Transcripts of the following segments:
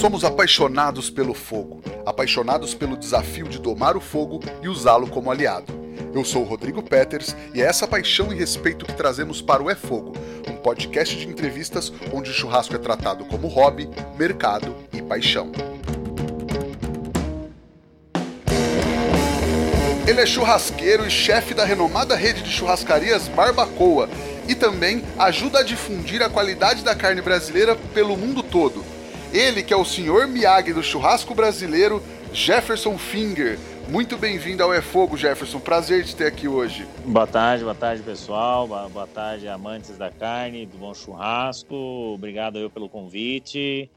Somos apaixonados pelo fogo, apaixonados pelo desafio de domar o fogo e usá-lo como aliado. Eu sou o Rodrigo Peters e é essa paixão e respeito que trazemos para o É Fogo, um podcast de entrevistas onde o churrasco é tratado como hobby, mercado e paixão. Ele é churrasqueiro e chefe da renomada rede de churrascarias Barbacoa e também ajuda a difundir a qualidade da carne brasileira pelo mundo todo. Ele que é o senhor Miyagi do churrasco brasileiro, Jefferson Finger. Muito bem-vindo ao É Fogo, Jefferson. Prazer de ter aqui hoje. Boa tarde, boa tarde, pessoal. Boa tarde, amantes da carne, do bom churrasco. Obrigado eu pelo convite.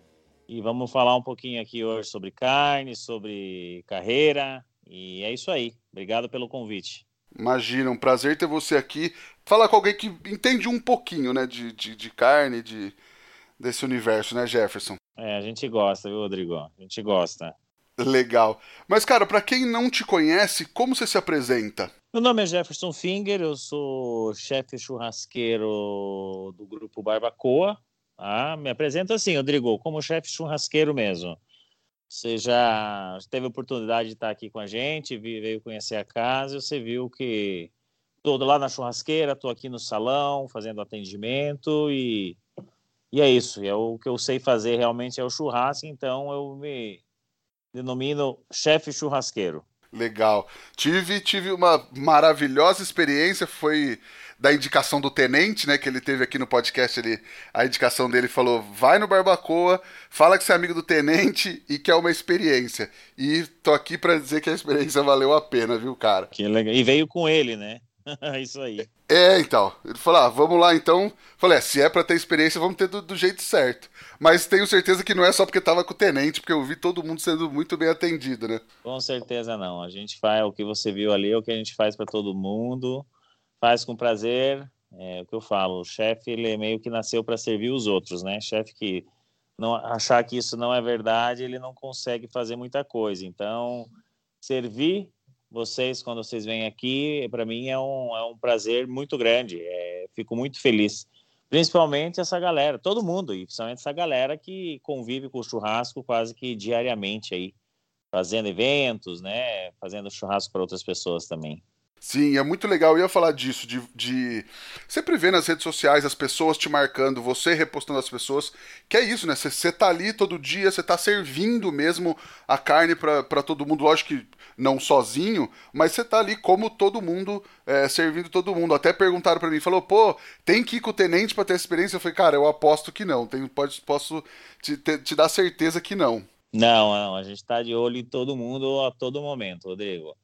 E vamos falar um pouquinho aqui hoje sobre carne, sobre carreira. E é isso aí. Obrigado pelo convite. Imagina, um prazer ter você aqui. Fala com alguém que entende um pouquinho, né, de, de, de carne, de, desse universo, né, Jefferson? É, a gente gosta, viu, Rodrigo? A gente gosta. Legal. Mas, cara, para quem não te conhece, como você se apresenta? Meu nome é Jefferson Finger, eu sou chefe churrasqueiro do grupo Barbacoa. Ah, me apresento assim, Rodrigo, como chefe churrasqueiro mesmo. Você já teve a oportunidade de estar aqui com a gente, veio conhecer a casa, você viu que estou lá na churrasqueira, estou aqui no salão fazendo atendimento e, e é isso. É o que eu sei fazer realmente é o churrasco, então eu me denomino chefe churrasqueiro. Legal. Tive, tive uma maravilhosa experiência, foi da indicação do tenente, né? Que ele teve aqui no podcast. Ele, a indicação dele falou: vai no Barbacoa, fala que você é amigo do tenente e que é uma experiência. E tô aqui para dizer que a experiência valeu a pena, viu, cara? Que legal. E veio com ele, né? Isso aí. É, então. Ele falou: ah, vamos lá então. Falei: é, se é para ter experiência, vamos ter do, do, jeito certo. Mas tenho certeza que não é só porque tava com o tenente, porque eu vi todo mundo sendo muito bem atendido, né? Com certeza não. A gente faz o que você viu ali, é o que a gente faz para todo mundo faz com prazer. É o que eu falo, o chefe ele meio que nasceu para servir os outros, né? Chefe que não achar que isso não é verdade, ele não consegue fazer muita coisa. Então, servir vocês quando vocês vêm aqui, para mim é um, é um prazer muito grande. É, fico muito feliz. Principalmente essa galera, todo mundo, e principalmente essa galera que convive com o churrasco quase que diariamente aí, fazendo eventos, né? Fazendo churrasco para outras pessoas também. Sim, é muito legal. Eu ia falar disso, de, de sempre ver nas redes sociais as pessoas te marcando, você repostando as pessoas, que é isso, né? Você tá ali todo dia, você tá servindo mesmo a carne para todo mundo, lógico que não sozinho, mas você tá ali como todo mundo, é, servindo todo mundo. Até perguntaram para mim, falou, pô, tem que ir com o tenente para ter experiência? Eu falei, cara, eu aposto que não, tenho, pode, posso te, te, te dar certeza que não. Não, não, a gente tá de olho em todo mundo a todo momento, Rodrigo.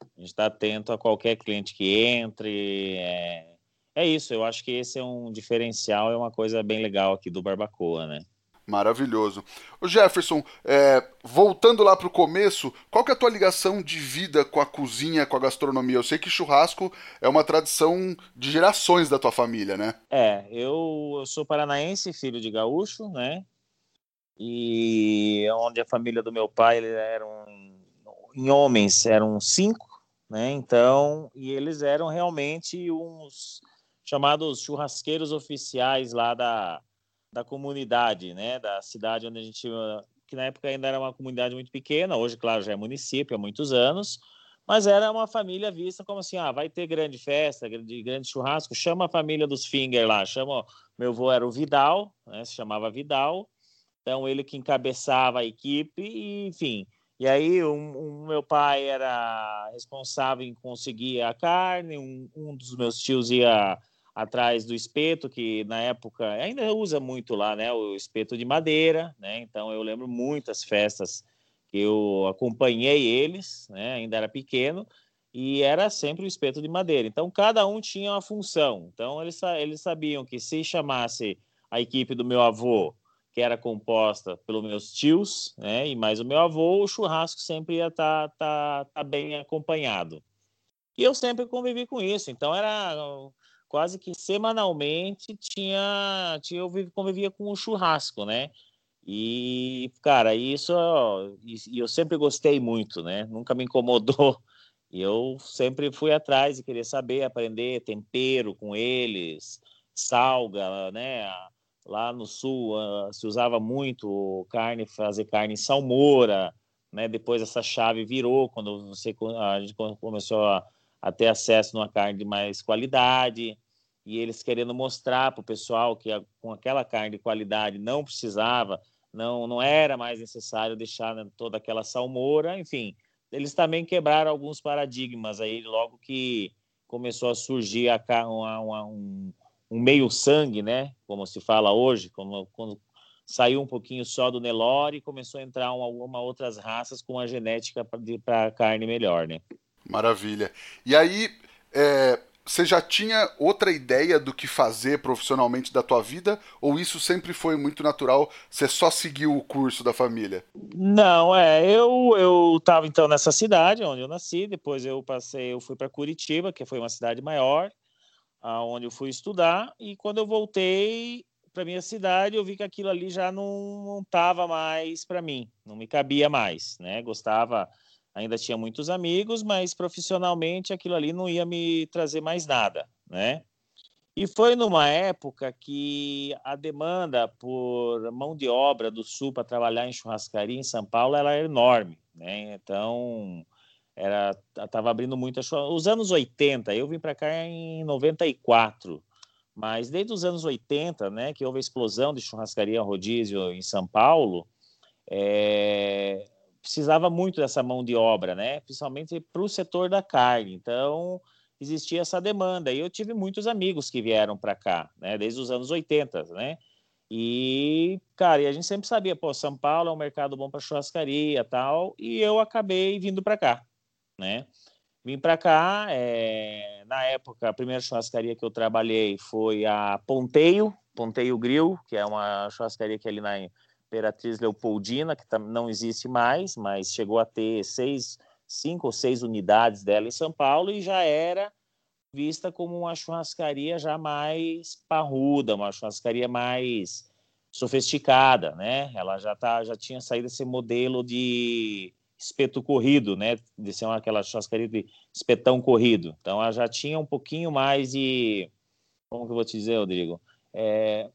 A gente está atento a qualquer cliente que entre. É, é isso, eu acho que esse é um diferencial, é uma coisa bem legal aqui do Barbacoa, né? Maravilhoso. Jefferson, é, voltando lá para o começo, qual que é a tua ligação de vida com a cozinha, com a gastronomia? Eu sei que churrasco é uma tradição de gerações da tua família, né? É, eu, eu sou paranaense, filho de gaúcho, né? E onde a família do meu pai eles eram em homens eram cinco né? Então, e eles eram realmente uns chamados churrasqueiros oficiais lá da, da comunidade, né? Da cidade onde a gente que na época ainda era uma comunidade muito pequena, hoje, claro, já é município há muitos anos, mas era uma família vista como assim, ah, vai ter grande festa, grande, grande churrasco, chama a família dos Finger lá, chama, meu avô era o Vidal, né, se chamava Vidal, então ele que encabeçava a equipe, e, enfim, e aí, um, um, meu pai era responsável em conseguir a carne, um, um, dos meus tios ia atrás do espeto, que na época ainda usa muito lá, né? O espeto de madeira, né? Então, eu lembro muitas festas que eu acompanhei eles, né? Ainda era pequeno, e era sempre o espeto de madeira. Então, cada um tinha uma função. Então, eles, eles sabiam que se chamasse a equipe do meu avô que era composta pelos meus tios, né, e mais o meu avô, o churrasco sempre ia estar tá, tá, tá bem acompanhado. E eu sempre convivi com isso, então era quase que semanalmente tinha, tinha eu convivia com o churrasco, né? E, cara, isso e eu sempre gostei muito, né? Nunca me incomodou. E eu sempre fui atrás e queria saber, aprender tempero com eles, salga, né? lá no sul uh, se usava muito carne, fazer carne salmoura, né? Depois essa chave virou quando você a gente começou a, a ter acesso numa carne de mais qualidade e eles querendo mostrar para o pessoal que a, com aquela carne de qualidade não precisava, não não era mais necessário deixar né, toda aquela salmoura, enfim, eles também quebraram alguns paradigmas aí logo que começou a surgir a, um, um meio sangue, né? Como se fala hoje, como, quando saiu um pouquinho só do Nelore e começou a entrar algumas outras raças com a genética para carne melhor, né? Maravilha. E aí, é, você já tinha outra ideia do que fazer profissionalmente da tua vida? Ou isso sempre foi muito natural? Você só seguiu o curso da família? Não, é. Eu eu estava então nessa cidade onde eu nasci. Depois eu passei, eu fui para Curitiba, que foi uma cidade maior, aonde eu fui estudar. E quando eu voltei para minha cidade, eu vi que aquilo ali já não estava mais para mim, não me cabia mais, né? Gostava ainda tinha muitos amigos, mas profissionalmente aquilo ali não ia me trazer mais nada, né? E foi numa época que a demanda por mão de obra do Sul para trabalhar em churrascaria em São Paulo era enorme, né? Então, era estava abrindo muitas os anos 80, eu vim para cá em 94, mas desde os anos 80, né, que houve a explosão de churrascaria rodízio em São Paulo, é, precisava muito dessa mão de obra, né? Principalmente para o setor da carne. Então, existia essa demanda. E eu tive muitos amigos que vieram para cá, né? Desde os anos 80, né? E, cara, e a gente sempre sabia, pô, São Paulo é um mercado bom para churrascaria tal. E eu acabei vindo para cá, né? Vim para cá, é... na época, a primeira churrascaria que eu trabalhei foi a Ponteio, Ponteio Grill, que é uma churrascaria que é ali na Imperatriz Leopoldina, que não existe mais, mas chegou a ter seis, cinco ou seis unidades dela em São Paulo e já era vista como uma churrascaria já mais parruda, uma churrascaria mais sofisticada, né? Ela já tá, já tinha saído esse modelo de espeto corrido, né? De ser uma, aquela churrascaria de espetão corrido. Então ela já tinha um pouquinho mais de, como que eu vou te dizer, Rodrigo? É,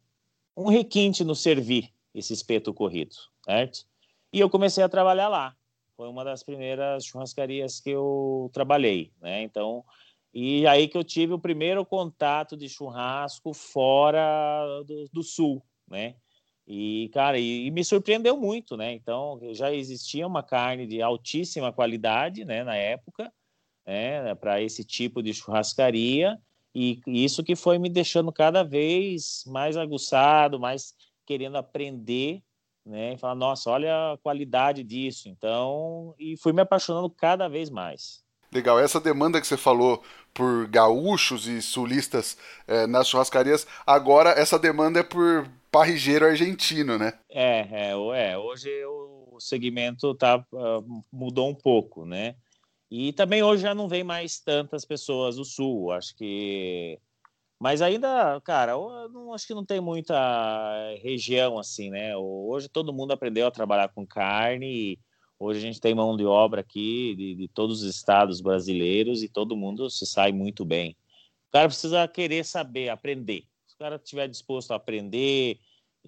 um requinte no servir, esse espeto corrido, certo? E eu comecei a trabalhar lá. Foi uma das primeiras churrascarias que eu trabalhei, né? Então, e aí que eu tive o primeiro contato de churrasco fora do, do sul, né? E, cara, e, e, me surpreendeu muito, né? Então, já existia uma carne de altíssima qualidade, né, na época, né, para esse tipo de churrascaria, e isso que foi me deixando cada vez mais aguçado, mais querendo aprender, né? E falar, nossa, olha a qualidade disso. Então, e fui me apaixonando cada vez mais. Legal, essa demanda que você falou por gaúchos e sulistas é, nas churrascarias, agora essa demanda é por parrigeiro argentino, né? É, é, é hoje o segmento tá, uh, mudou um pouco, né? E também hoje já não vem mais tantas pessoas do sul, acho que mas ainda, cara, não, acho que não tem muita região assim, né? Hoje todo mundo aprendeu a trabalhar com carne. hoje a gente tem mão de obra aqui de, de, todos os estados brasileiros e todo mundo se sai muito bem. O cara precisa querer saber, aprender. Se o cara estiver disposto a aprender,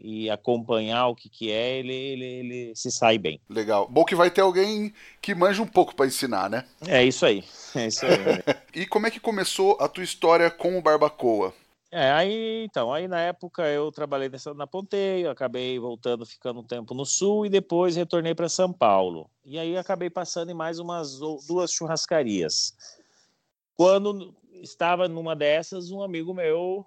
e acompanhar o que, que é, ele, ele, ele se sai bem. Legal. Bom que vai ter alguém que manja um pouco para ensinar, né? É isso aí. É isso aí. e como é que começou a tua história com o Barbacoa? É, aí, então, aí na época eu trabalhei nessa, na Ponteio, acabei voltando, ficando um tempo no Sul e depois retornei para São Paulo. E aí acabei passando em mais umas duas churrascarias. Quando estava numa dessas, um amigo meu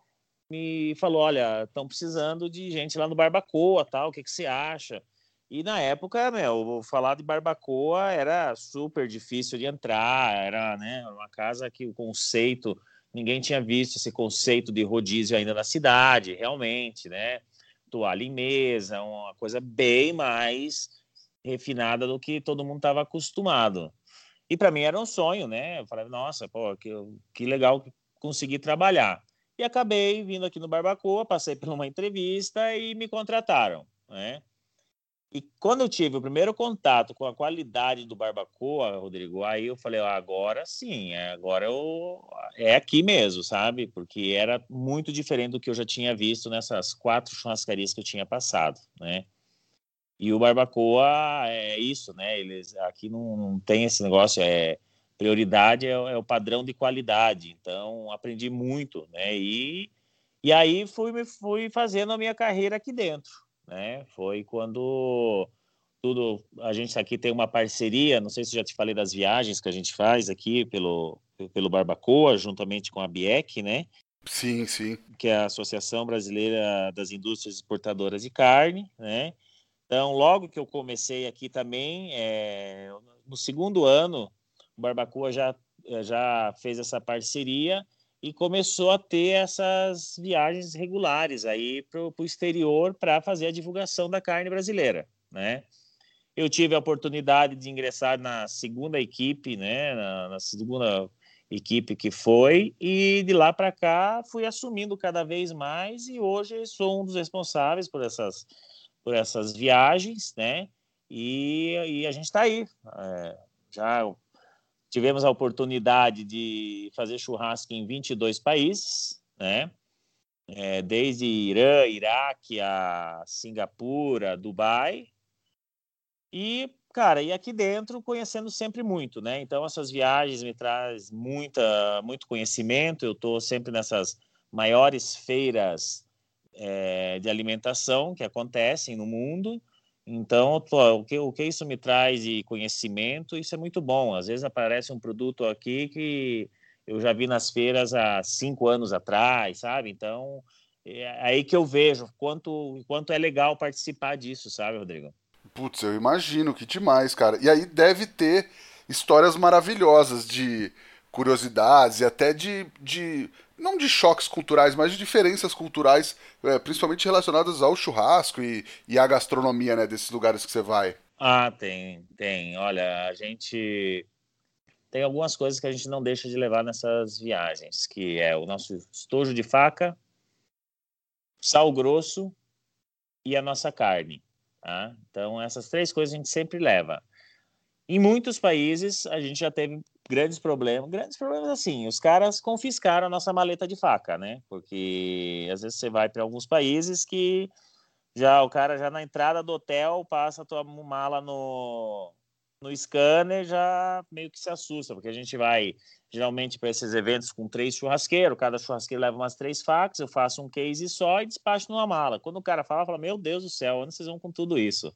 me falou: olha, estão precisando de gente lá no Barbacoa, tal, o que, que você acha? E na época, meu, falar de Barbacoa era super difícil de entrar, era né, uma casa que o conceito, ninguém tinha visto esse conceito de rodízio ainda na cidade, realmente, né? Toalha em mesa, uma coisa bem mais refinada do que todo mundo estava acostumado. E para mim era um sonho, né? Eu falei, nossa, pô, que, que legal conseguir trabalhar. E acabei vindo aqui no Barbacoa, passei por uma entrevista e me contrataram, né? E quando eu tive o primeiro contato com a qualidade do barbacoa, Rodrigo, aí eu falei, ah, agora sim, é, agora eu... é aqui mesmo, sabe? Porque era muito diferente do que eu já tinha visto nessas quatro churrascarias que eu tinha passado, né? E o barbacoa é isso, né? Eles aqui não, não tem esse negócio, é prioridade é, é, o padrão de qualidade. Então aprendi muito, né? E e aí fui fui fazendo a minha carreira aqui dentro, né? Foi quando tudo a gente aqui tem uma parceria, não sei se já te falei das viagens que a gente faz aqui pelo pelo Barbacoa, juntamente com a BIEC, né? Sim, sim. Que é a Associação Brasileira das Indústrias Exportadoras de Carne, né? Então, logo que eu comecei aqui também, é, no segundo ano, Barbacoa já, já fez essa parceria e começou a ter essas viagens regulares aí para o exterior para fazer a divulgação da carne brasileira, né? Eu tive a oportunidade de ingressar na segunda equipe, né? Na, na segunda equipe que foi e de lá para cá fui assumindo cada vez mais e hoje sou um dos responsáveis por essas por essas viagens, né? E, e a gente está aí. É, já Tivemos a oportunidade de fazer churrasco em 22 países, né? É, desde Irã, Iraque, a Singapura, Dubai. E, cara, e aqui dentro conhecendo sempre muito, né? Então essas viagens me traz muita, muito conhecimento. Eu estou sempre nessas maiores feiras é, de alimentação que acontecem no mundo então, o que, o que isso me traz de conhecimento, isso é muito bom. Às vezes aparece um produto aqui que eu já vi nas feiras há cinco anos atrás, sabe? Então, é aí que eu vejo quanto, quanto é legal participar disso, sabe, Rodrigo? Putz, eu imagino que demais, cara. E aí deve ter histórias maravilhosas de curiosidades e até de, de não de choques culturais, mas de diferenças culturais, é, principalmente relacionadas ao churrasco e, e à gastronomia, né, desses lugares que você vai. Ah, tem, tem. Olha, a gente tem algumas coisas que a gente não deixa de levar nessas viagens, que é o nosso estojo de faca, sal grosso e a nossa carne. Tá? Então, essas três coisas a gente sempre leva. Em muitos países, a gente já teve grandes problemas. Grandes problemas assim, os caras confiscaram a nossa maleta de faca, né? Porque às vezes você vai para alguns países que já o cara já na entrada do hotel passa a tua mala no no scanner já meio que se assusta, porque a gente vai geralmente para esses eventos com três churrasqueiros, cada churrasqueiro leva umas três facas, eu faço um case só e despacho numa mala. Quando o cara fala, fala: "Meu Deus do céu, onde vocês vão com tudo isso?"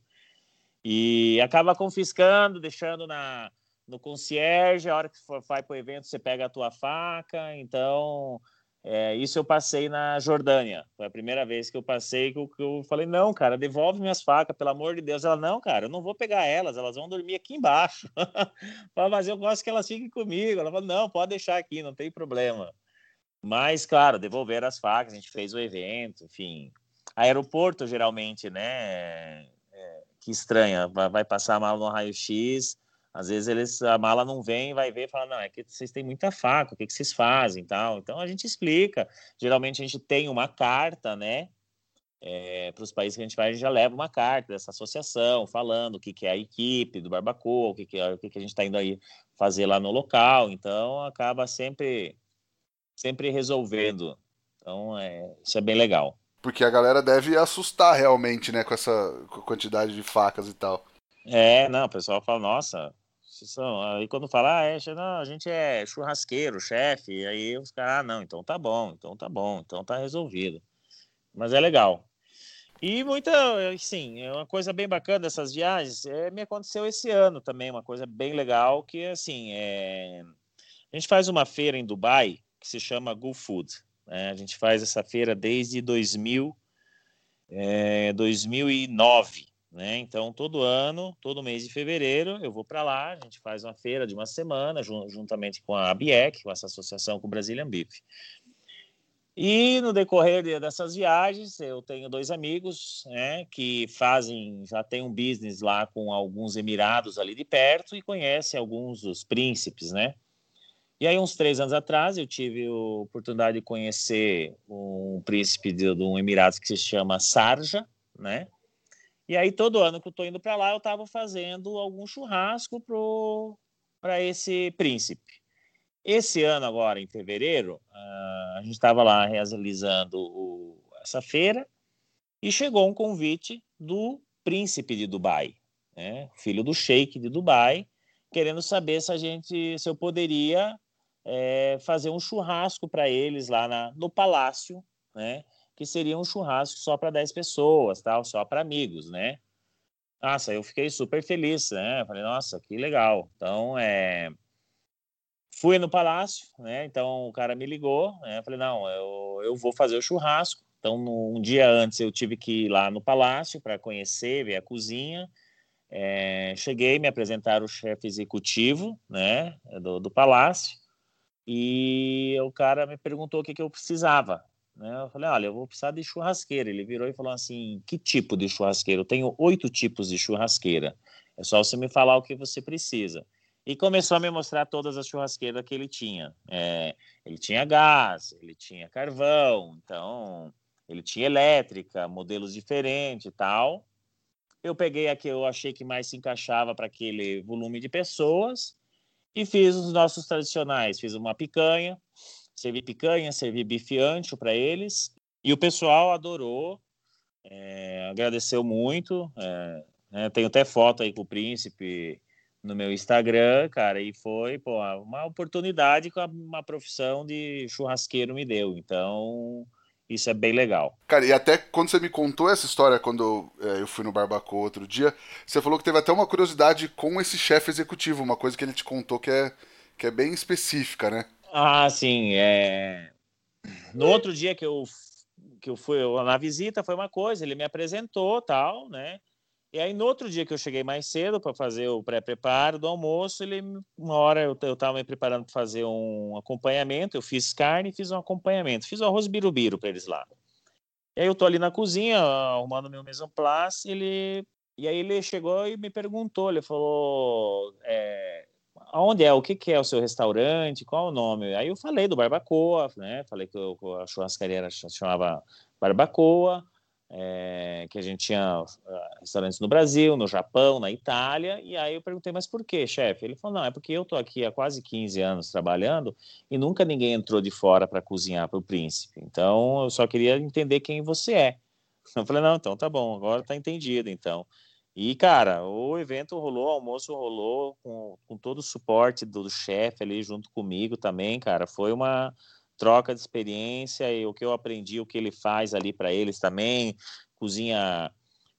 E acaba confiscando, deixando na no concierge, a hora que for, vai para o evento, você pega a tua faca. Então, é, isso eu passei na Jordânia. Foi a primeira vez que eu passei que eu, que eu, falei, não, cara, devolve minhas facas, pelo amor de Deus. Ela, não, cara, eu não vou pegar elas, elas vão dormir aqui embaixo. mas eu gosto que elas fiquem comigo. Ela falou, não, pode deixar aqui, não tem problema. Mas, claro, devolver as facas, a gente fez o evento, enfim. Aeroporto, geralmente, né? É, que estranha, vai passar mal no raio-x, às vezes eles, a mala não vem, vai ver e fala, não, é que vocês têm muita faca, o que, que vocês fazem tal. Então a gente explica. Geralmente a gente tem uma carta, né? É, para os países que a gente vai, a gente já leva uma carta dessa associação, falando o que, que é a equipe do Barbacoa, o que, que, é, o que, que a gente está indo aí fazer lá no local. Então acaba sempre, sempre resolvendo. Então é, isso é bem legal. Porque a galera deve assustar realmente, né, com essa quantidade de facas e tal. É, não, o pessoal fala, nossa, são, aí quando fala, ah, é, não, a gente é churrasqueiro, chefe, aí os caras, ah, não, então tá bom, então tá bom, então tá resolvido. Mas é legal. E muita, sim, é uma coisa bem bacana dessas viagens, é, me aconteceu esse ano também, uma coisa bem legal, que assim, é, a gente faz uma feira em Dubai que se chama Go Food. Né? A gente faz essa feira desde 2000, é, 2009. Né? Então, todo ano, todo mês de fevereiro, eu vou para lá, a gente faz uma feira de uma semana, juntamente com a ABIEC, com essa associação com o Brazilian Beef. E no decorrer dessas viagens, eu tenho dois amigos né, que fazem, já tem um business lá com alguns emirados ali de perto e conhecem alguns dos príncipes, né? E aí, uns três anos atrás, eu tive a oportunidade de conhecer um príncipe de, de um emirado que se chama Sarja, né? E aí, todo ano que eu estou indo para lá, eu estava fazendo algum churrasco para esse príncipe. Esse ano, agora, em fevereiro, a gente estava lá realizando o, essa feira e chegou um convite do príncipe de Dubai, né? filho do sheik de Dubai, querendo saber se a gente, se eu poderia é, fazer um churrasco para eles lá na, no palácio, né? Que seria um churrasco só para 10 pessoas, tal, só para amigos, né? Nossa, eu fiquei super feliz, né? Falei, nossa, que legal. Então, é... fui no palácio, né? Então o cara me ligou, né? Falei, não, eu, eu vou fazer o churrasco. Então, um dia antes eu tive que ir lá no palácio para conhecer, ver a cozinha. É, cheguei, me apresentar o chefe executivo, né, do, do palácio. E o cara me perguntou o que, que eu precisava. Né? Eu falei, olha, eu vou precisar de churrasqueira. Ele virou e falou assim, que tipo de churrasqueira? Eu tenho oito tipos de churrasqueira. É só você me falar o que você precisa. E começou a me mostrar todas as churrasqueiras que ele tinha. É, ele tinha gás, ele tinha carvão, então ele tinha elétrica, modelos diferentes e tal. Eu peguei a que eu achei que mais se encaixava para aquele volume de pessoas e fiz os nossos tradicionais. Fiz uma picanha, servi picanha, servi bife ancho para eles. E o pessoal adorou, é, agradeceu muito. É, né, tenho até foto aí com o príncipe no meu Instagram, cara, e foi pô, uma oportunidade que uma profissão de churrasqueiro me deu. Então, isso é bem legal. Cara, e até quando você me contou essa história, quando é, eu fui no Barbacoa outro dia, você falou que teve até uma curiosidade com esse chefe executivo, uma coisa que ele te contou que é, que é bem específica, né? Ah, sim. É... No outro dia que eu, que eu fui na visita, foi uma coisa, ele me apresentou tal, né? E aí, no outro dia que eu cheguei mais cedo para fazer o pré-preparo do almoço, ele, uma hora eu estava me preparando para fazer um acompanhamento, eu fiz carne e fiz um acompanhamento, fiz o arroz birubiru para eles lá. E aí eu tô ali na cozinha, arrumando meu en place, ele... E aí ele chegou e me perguntou, ele falou, é, aonde é, o que, que é o seu restaurante, qual é o nome? Aí eu falei do Barbacoa, né, falei que a churrascaria chamava Barbacoa, é, que a gente tinha uh, restaurantes no Brasil, no Japão, na Itália, e aí eu perguntei, mas por que, chefe? Ele falou, não, é porque eu estou aqui há quase 15 anos trabalhando e nunca ninguém entrou de fora para cozinhar para o príncipe, então eu só queria entender quem você é. Eu falei, não, então tá bom, agora tá entendido, então. E, cara, o evento rolou, o almoço rolou com, com todo o suporte do, chefe ali junto comigo também, cara, foi uma troca de experiência e o que eu aprendi, o que ele faz ali para eles também, cozinha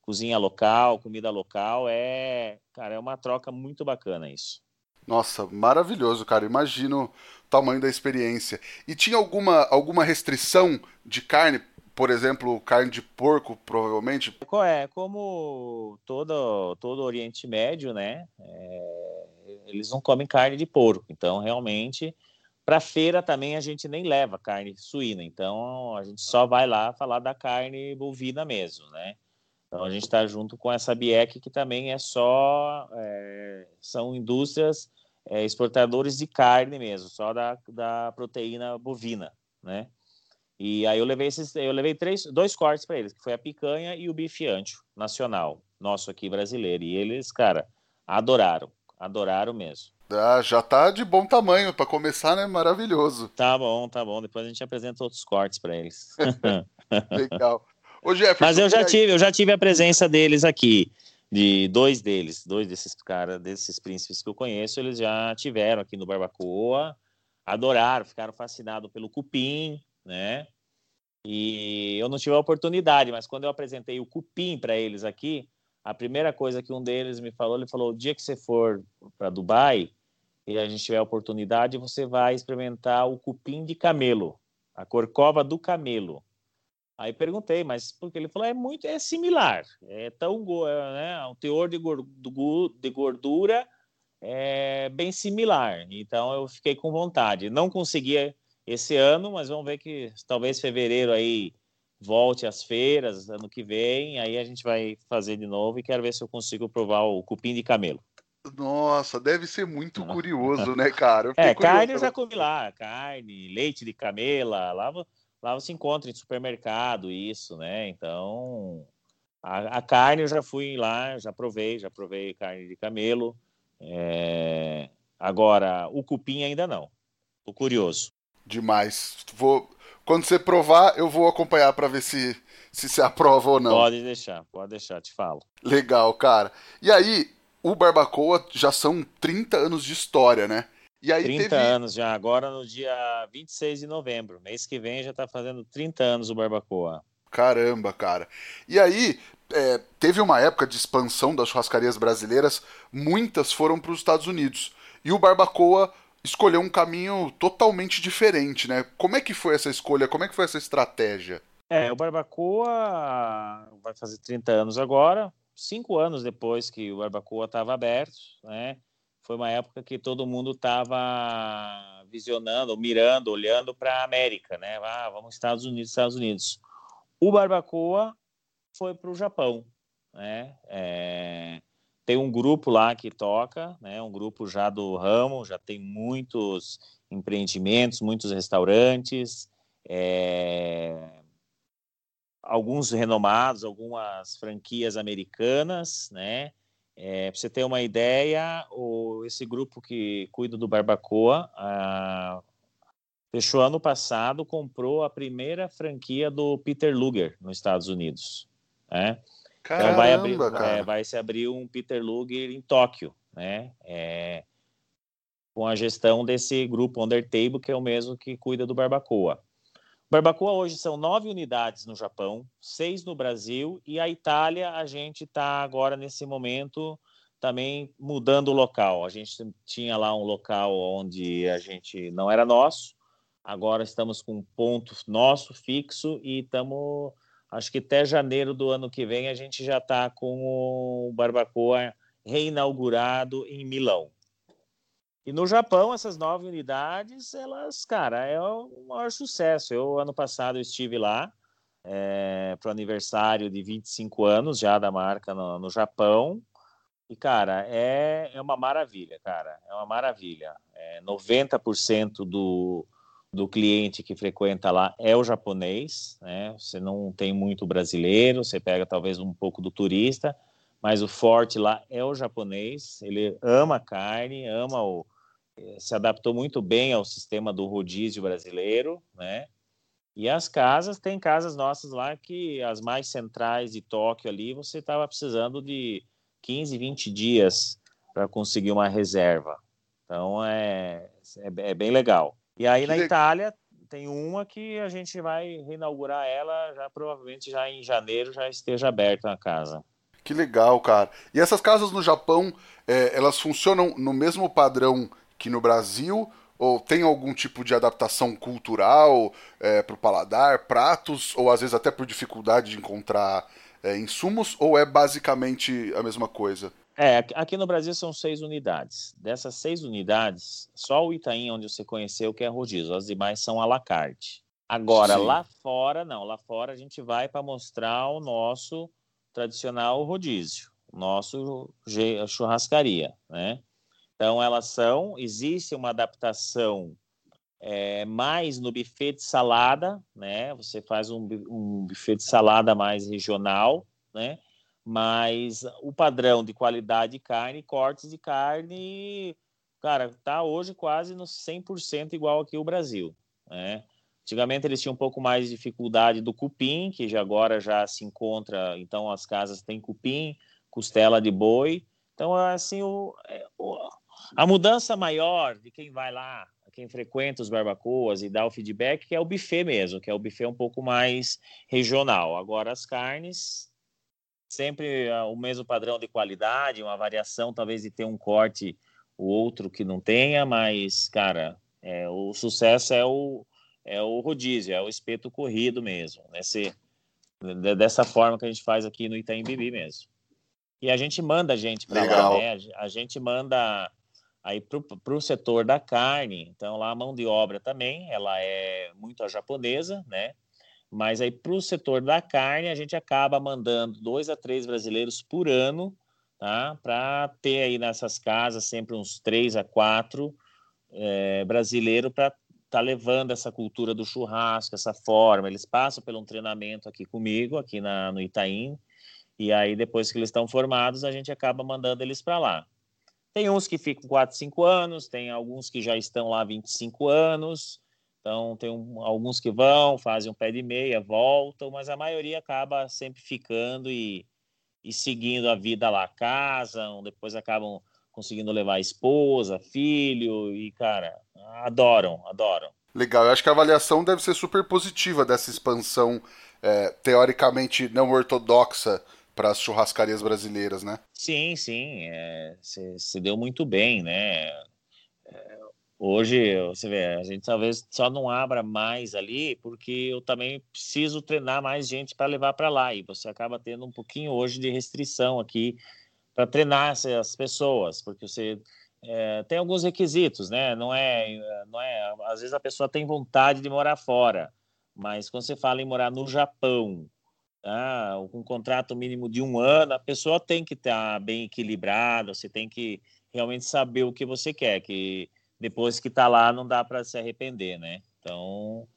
cozinha local, comida local, é, cara, é uma troca muito bacana isso. Nossa, maravilhoso, cara. Imagino o tamanho da experiência. E tinha alguma, alguma restrição de carne? Por exemplo, carne de porco, provavelmente? É, como todo, todo Oriente Médio, né? É, eles não comem carne de porco. Então, realmente, para feira também a gente nem leva carne suína, então a gente só vai lá falar da carne bovina mesmo, né? Então a gente está junto com essa BIEC que também é só é, são indústrias é, exportadores de carne mesmo, só da, da proteína bovina, né? E aí eu levei esses, eu levei três, dois cortes para eles, que foi a picanha e o bife ancho nacional, nosso aqui brasileiro. E eles, cara, adoraram, adoraram mesmo. Ah, já tá de bom tamanho para começar, né? Maravilhoso. Tá bom, tá bom. Depois a gente apresenta outros cortes para eles. Legal. Ô, Jefferson, Mas eu já tive, eu já tive a presença deles aqui, de dois deles, dois desses caras, desses príncipes que eu conheço, eles já tiveram aqui no Barbacoa, adoraram, ficaram fascinados pelo cupim, né? E eu não tive a oportunidade, mas quando eu apresentei o cupim para eles aqui, a primeira coisa que um deles me falou, ele falou: o dia que você for para Dubai, e a gente tiver a oportunidade, você vai experimentar o cupim de camelo, a corcova do camelo. Aí perguntei, mas porque ele falou é muito é similar, é tão é, né, o teor de, de gordura é bem similar. Então eu fiquei com vontade. Não conseguia esse ano, mas vamos ver que talvez fevereiro aí volte às feiras ano que vem, aí a gente vai fazer de novo e quero ver se eu consigo provar o cupim de camelo. Nossa, deve ser muito curioso, né, cara? É, carne eu já comi lá, carne, leite de camela, lá, lá você encontra em supermercado isso, né? Então, A, a, carne eu já fui lá, já provei, já provei carne de camelo. É... Agora, o cupim ainda não. Tô curioso. Demais. Vou, quando você provar, eu vou acompanhar para ver se se você aprova ou não. Pode deixar, pode deixar, te falo. Legal, cara. E aí, o Barbacoa já são 30 anos de história, né? E aí 30 teve... anos já, agora no dia 26 de novembro. Mês que vem já tá fazendo 30 anos o Barbacoa. Caramba, cara. E aí, é, teve uma época de expansão das churrascarias brasileiras, muitas foram para os Estados Unidos. E o Barbacoa escolheu um caminho totalmente diferente, né? Como é que foi essa escolha? Como é que foi essa estratégia? É, o Barbacoa vai fazer 30 anos agora, cinco anos depois que o Barbacoa estava aberto, né? Foi uma época que todo mundo estava visionando, mirando, olhando para a América, né? Ah, vamos Estados Unidos, Estados Unidos. O Barbacoa foi para o Japão, né? É... Tem um grupo lá que toca, né? Um grupo já do ramo, já tem muitos empreendimentos, muitos restaurantes. É alguns renomados, algumas franquias americanas, né? É, para você ter uma ideia, o, esse grupo que cuida do Barbacoa a, fechou ano passado, comprou a primeira franquia do Peter Luger nos Estados Unidos. Né? Caramba, então vai, abrir, é, vai se abrir um Peter Luger em Tóquio, né? É, com a gestão desse grupo Undertable, que é o mesmo que cuida do Barbacoa. Barbacoa hoje são nove unidades no Japão, seis no Brasil e a Itália a gente está agora nesse momento também mudando o local. A gente tinha lá um local onde a gente não era nosso, agora estamos com um ponto nosso fixo e estamos, acho que até janeiro do ano que vem a gente já está com o Barbacoa reinaugurado em Milão. E no Japão, essas nove unidades, elas, cara, é o maior sucesso. Eu, ano passado, estive lá é, para o aniversário de 25 anos já da marca no, no Japão. E, cara, é, é uma maravilha, cara. É uma maravilha. É, 90% do, do cliente que frequenta lá é o japonês, né? Você não tem muito brasileiro, você pega talvez um pouco do turista, mas o forte lá é o japonês. Ele ama carne, ama o, se adaptou muito bem ao sistema do rodízio brasileiro, né? E as casas, tem casas nossas lá que as mais centrais de Tóquio ali, você estava precisando de 15, 20 dias para conseguir uma reserva. Então é, é, é bem legal. E aí que na Itália tem uma que a gente vai reinaugurar ela, já provavelmente já em janeiro já esteja aberta a casa. Que legal, cara. E essas casas no Japão, é, elas funcionam no mesmo padrão que no Brasil? Ou tem algum tipo de adaptação cultural é, para o paladar, pratos, ou às vezes até por dificuldade de encontrar é, insumos, ou é basicamente a mesma coisa? É, aqui no Brasil são seis unidades. Dessas seis unidades, só o Itaim, onde você conheceu, que é rodízio. As demais são à la carte. Agora, Sim. lá fora, não. Lá fora a gente vai para mostrar o nosso tradicional rodízio, o nosso churrascaria, né? Então, elas são, existe uma adaptação é, mais no buffet de salada, né? Você faz um, um buffet de salada mais regional, né? Mas o padrão de qualidade de carne, cortes de carne, cara, tá hoje quase no 100% igual aqui o Brasil, né? Antigamente eles tinham um pouco mais de dificuldade do cupim, que já agora já se encontra, então as casas têm cupim, costela de boi. Então, assim, o, é, o a mudança maior de quem vai lá, quem frequenta os barbacoas e dá o feedback, é o buffet mesmo, que é o buffet um pouco mais regional. Agora, as carnes, sempre ah, o mesmo padrão de qualidade, uma variação talvez de ter um corte o outro que não tenha, mas, cara, é, o sucesso é o, é o rodízio, é o espeto corrido mesmo, nesse, dessa forma que a gente faz aqui no Itaim Bibi mesmo. E a gente manda gente para lá, né? A gente manda Aí para o setor da carne, então lá a mão de obra também, ela é muito a japonesa, né? Mas aí para o setor da carne, a gente acaba mandando dois a três brasileiros por ano, tá? Para ter aí nessas casas sempre uns três a quatro é, brasileiros para estar tá levando essa cultura do churrasco, essa forma. Eles passam pelo um treinamento aqui comigo, aqui na, no Itaim, E aí, depois que eles estão formados, a gente acaba mandando eles para lá. Tem uns que ficam 4, 5 anos, tem alguns que já estão lá 25 anos, então tem um, alguns que vão, fazem um pé de meia, voltam, mas a maioria acaba sempre ficando e, e seguindo a vida lá, casam, depois acabam conseguindo levar a esposa, filho, e, cara, adoram, adoram. Legal, eu acho que a avaliação deve ser super positiva dessa expansão é, teoricamente não ortodoxa para as churrascarias brasileiras, né? Sim, sim, se é, deu muito bem, né? Hoje, você vê, a gente talvez só não abra mais ali, porque eu também preciso treinar mais gente para levar para lá, e você acaba tendo um pouquinho hoje de restrição aqui para treinar essas pessoas, porque você é, tem alguns requisitos, né? Não é, não é. Às vezes a pessoa tem vontade de morar fora, mas quando você fala em morar no Japão, tá? com um contrato mínimo de um ano, a pessoa tem que estar bem equilibrada. Você tem que realmente saber o que você quer, que depois que está lá não dá para se arrepender, né? Então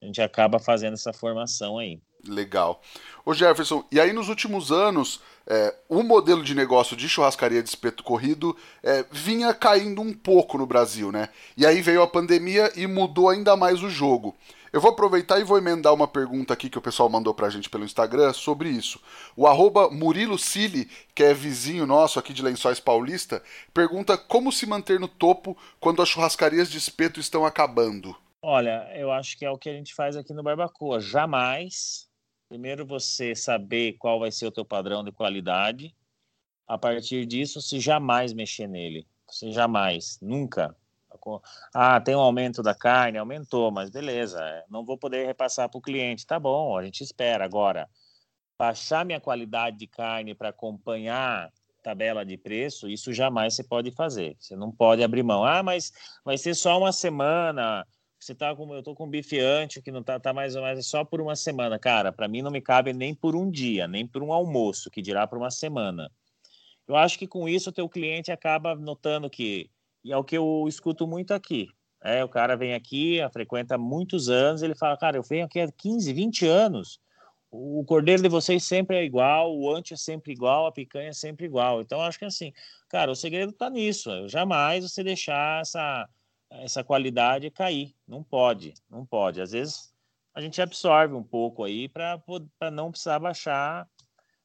a gente acaba fazendo essa formação aí. Legal. Ô Jefferson, e aí nos últimos anos, é, o modelo de negócio de churrascaria de espeto corrido é, vinha caindo um pouco no Brasil, né? E aí veio a pandemia e mudou ainda mais o jogo. Eu vou aproveitar e vou emendar uma pergunta aqui que o pessoal mandou pra gente pelo Instagram sobre isso. O arroba Murilo Cili, que é vizinho nosso aqui de Lençóis Paulista, pergunta como se manter no topo quando as churrascarias de espeto estão acabando. Olha, eu acho que é o que a gente faz aqui no Barbacoa. Jamais Primeiro você saber qual vai ser o teu padrão de qualidade. A partir disso, se jamais mexer nele. Você jamais, nunca. Ah, tem um aumento da carne, aumentou, mas beleza, é, não vou poder repassar para o cliente. Tá bom, a gente espera. Agora, baixar minha qualidade de carne para acompanhar tabela de preço, isso jamais você pode fazer. Você não pode abrir mão. Ah, mas vai ser só uma semana você tá com, eu tô com bife ancho que não tá, tá mais ou menos só por uma semana. Cara, para mim não me cabe nem por um dia, nem por um almoço, que dirá por uma semana. Eu acho que com isso o teu cliente acaba notando que, e é o que eu escuto muito aqui, é, o cara vem aqui, frequenta muitos anos, ele fala, cara, eu venho aqui há 15, 20 anos, o cordeiro de vocês sempre é igual, o ante é sempre igual, a picanha é sempre igual. Então, acho que assim, cara, o segredo tá nisso, jamais você deixar essa essa qualidade cair. Não pode, não pode. Às vezes a gente absorve um pouco aí para não precisar baixar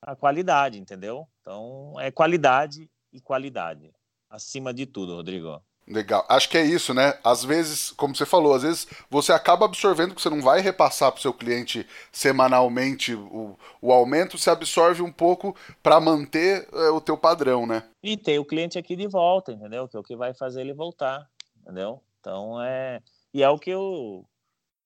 a qualidade, entendeu? Então é qualidade e qualidade acima de tudo, Rodrigo. Legal. Acho que é isso, né? Às vezes, como você falou, às vezes você acaba absorvendo que você não vai repassar para o seu cliente semanalmente o, o aumento, você absorve um pouco para manter é, o teu padrão, né? E ter o cliente aqui de volta, entendeu? Que é o que vai fazer ele voltar entendeu? Então é. E é o que eu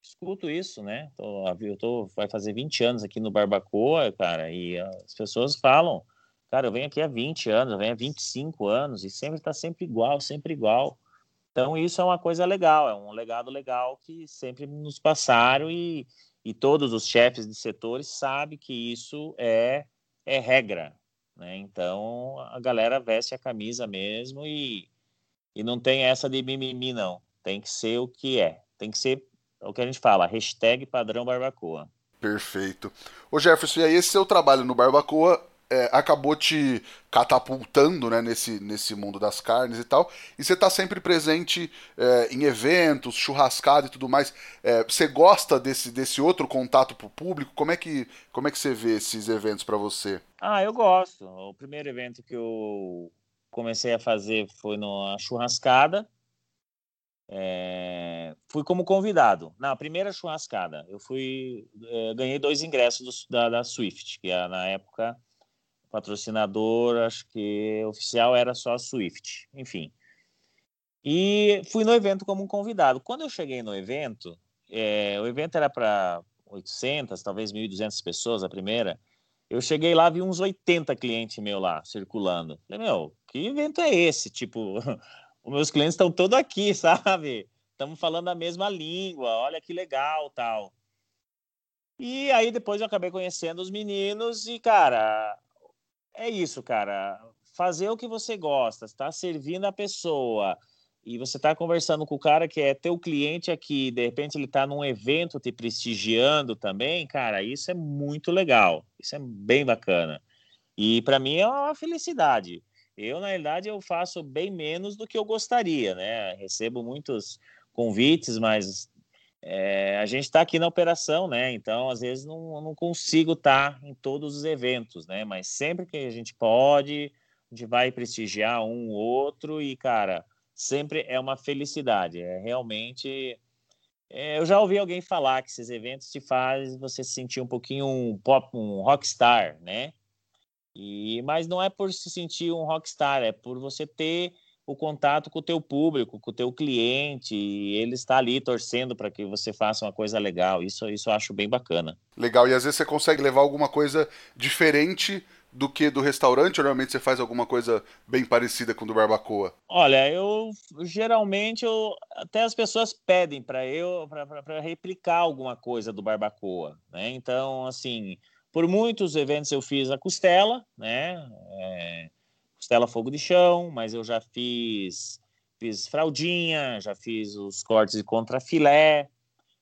escuto isso, né? Tô, eu tô, vai fazer 20 anos aqui no Barbacoa, cara, e as pessoas falam, cara, eu venho aqui há 20 anos, eu venho há 25 anos, e sempre está sempre igual, sempre igual. Então isso é uma coisa legal, é um legado legal que sempre nos passaram e, e todos os chefes de setores sabem que isso é, é regra, né? Então a galera veste a camisa mesmo e e não tem essa de mimimi, não. Tem que ser o que é. Tem que ser o que a gente fala, hashtag padrão barbacoa. Perfeito. Ô Jefferson, e aí esse seu trabalho no Barbacoa é, acabou te catapultando né, nesse, nesse mundo das carnes e tal, e você está sempre presente é, em eventos, churrascado e tudo mais. É, você gosta desse, desse outro contato para o público? Como é, que, como é que você vê esses eventos para você? Ah, eu gosto. O primeiro evento que eu comecei a fazer foi numa churrascada. É, fui como convidado. Na primeira churrascada, eu fui é, ganhei dois ingressos do, da, da, Swift, que é, na época patrocinador, acho que oficial era só a Swift, enfim. E fui no evento como um convidado. Quando eu cheguei no evento, é, o evento era para 800, talvez 1.200 pessoas a primeira. Eu cheguei lá, vi uns 80 clientes meus lá circulando. Falei, meu, que evento é esse? Tipo, os meus clientes estão todos aqui, sabe? Estamos falando a mesma língua, olha que legal, tal. E aí depois eu acabei conhecendo os meninos e, cara, é isso, cara. Fazer o que você gosta, está servindo a pessoa, e você está conversando com o cara que é teu cliente aqui, de repente ele está num evento te prestigiando também, cara, isso é muito legal, isso é bem bacana. E para mim é uma felicidade. Eu, na realidade, eu faço bem menos do que eu gostaria, né? Recebo muitos convites, mas é, a gente está aqui na operação, né? Então, às vezes, não, não consigo estar tá em todos os eventos, né? Mas sempre que a gente pode, a gente vai prestigiar um ou outro e, cara, sempre é uma felicidade. É realmente. É, eu já ouvi alguém falar que esses eventos te fazem você se sentir um pouquinho um pop, um rockstar, né? E, mas não é por se sentir um rockstar, é por você ter o contato com o teu público, com o teu cliente, e ele está ali torcendo para que você faça uma coisa legal. Isso, isso eu acho bem bacana. Legal, e às vezes você consegue levar alguma coisa diferente do que do restaurante, ou normalmente você faz alguma coisa bem parecida com o do Barbacoa? Olha, eu geralmente eu, até as pessoas pedem para eu para replicar alguma coisa do Barbacoa, né? Então, assim, por muitos eventos eu fiz a costela, né? É, costela fogo de chão, mas eu já fiz fiz fraldinha, já fiz os cortes de contrafilé,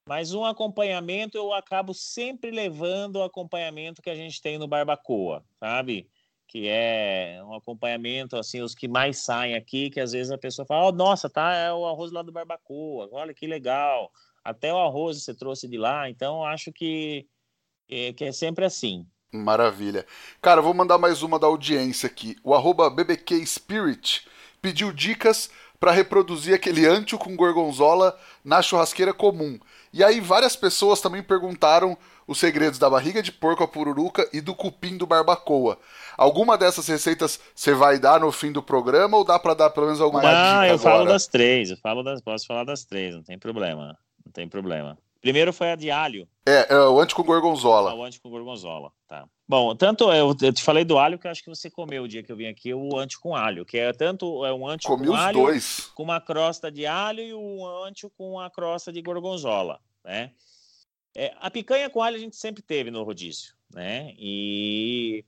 mas um acompanhamento eu acabo sempre levando o acompanhamento que a gente tem no barbacoa, sabe? Que é um acompanhamento assim os que mais saem aqui, que às vezes a pessoa fala: oh, "Nossa, tá, é o arroz lá do barbacoa. Olha que legal. Até o arroz você trouxe de lá". Então acho que é, que é sempre assim. Maravilha. Cara, vou mandar mais uma da audiência aqui. O arroba BBK Spirit pediu dicas para reproduzir aquele antio com gorgonzola na churrasqueira comum. E aí várias pessoas também perguntaram os segredos da barriga de porco a pururuca e do cupim do barbacoa. Alguma dessas receitas você vai dar no fim do programa ou dá para dar pelo menos alguma não, dica eu agora? falo das três, eu falo das, posso falar das três, não tem problema, não tem problema. Primeiro foi a de alho. É, é o anti com gorgonzola. Ah, o anti com gorgonzola, tá. Bom, tanto eu, eu, te falei do alho que eu acho que você comeu o dia que eu vim aqui, o anti com alho, que é tanto é um anti Comi com os alho dois. com uma crosta de alho e um anti com a crosta de gorgonzola, né? É, a picanha com alho a gente sempre teve no rodízio, né? E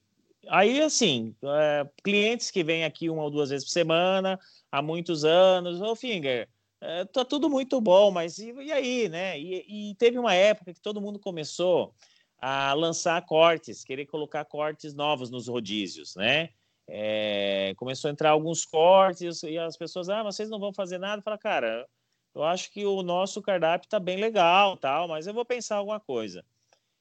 aí, assim, é, clientes que vêm aqui uma ou duas vezes por semana, há muitos anos, ô Finger, é, tá tudo muito bom, mas e, e aí, né? E, e, teve uma época que todo mundo começou a lançar cortes, querer colocar cortes novos nos rodízios, né? É, começou a entrar alguns cortes e as pessoas, ah, vocês não vão fazer nada. Fala, cara, eu acho que o nosso cardápio tá bem legal, tal, mas eu vou pensar alguma coisa.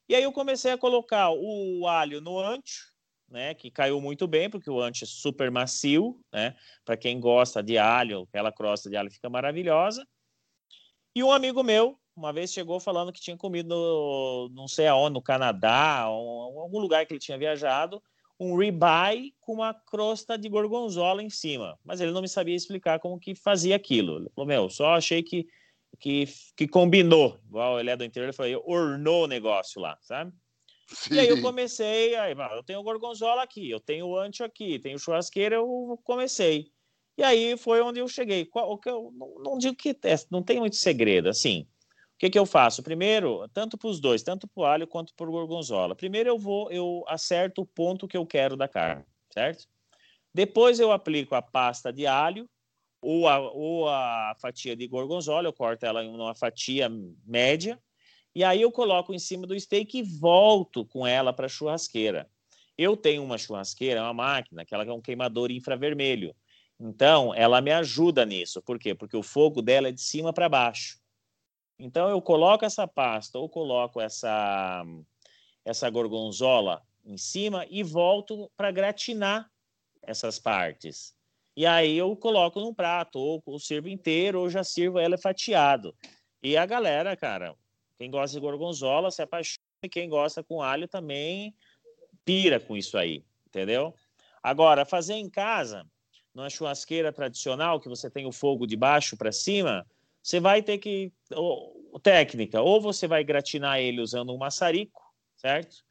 E aí eu comecei a colocar o alho no ancho, né, que caiu muito bem, porque o ancho é super macio, né, para quem gosta de alho, aquela crosta de alho fica maravilhosa. E um amigo meu, uma vez chegou falando que tinha comido, no, não sei aonde, no Canadá, ou algum lugar que ele tinha viajado, um ribeye com uma crosta de gorgonzola em cima. Mas ele não me sabia explicar como que fazia aquilo. Ele falou, meu, só achei que, que, que combinou. Igual ele é do interior, ele falou, ornou o negócio lá, sabe? Sim. E aí eu comecei, aí, eu tenho gorgonzola aqui, eu tenho o ancho aqui, tenho churrasqueira, eu comecei. E aí foi onde eu cheguei. Qual, que eu, não, não digo que é, não tem muito segredo, assim. O que, que eu faço? Primeiro, tanto para os dois, tanto para o alho quanto para o gorgonzola. Primeiro eu vou, eu acerto o ponto que eu quero da carne, certo? Depois eu aplico a pasta de alho ou a, ou a fatia de gorgonzola, eu corto ela em uma fatia média, e aí eu coloco em cima do steak e volto com ela para a churrasqueira. Eu tenho uma churrasqueira, uma máquina, que ela é um queimador infravermelho. Então, ela me ajuda nisso. Por quê? Porque o fogo dela é de cima para baixo. Então, eu coloco essa pasta ou coloco essa, essa gorgonzola em cima e volto para gratinar essas partes. E aí eu coloco num prato, ou, ou sirvo inteiro, ou já sirvo ela fatiado. E a galera, cara, quem gosta de gorgonzola se apaixona e quem gosta com alho também pira com isso aí, entendeu? Agora, fazer em casa, numa churrasqueira tradicional, que você tem o fogo de baixo para cima, você vai ter que. Ou, técnica, ou você vai gratinar ele usando um maçarico, certo?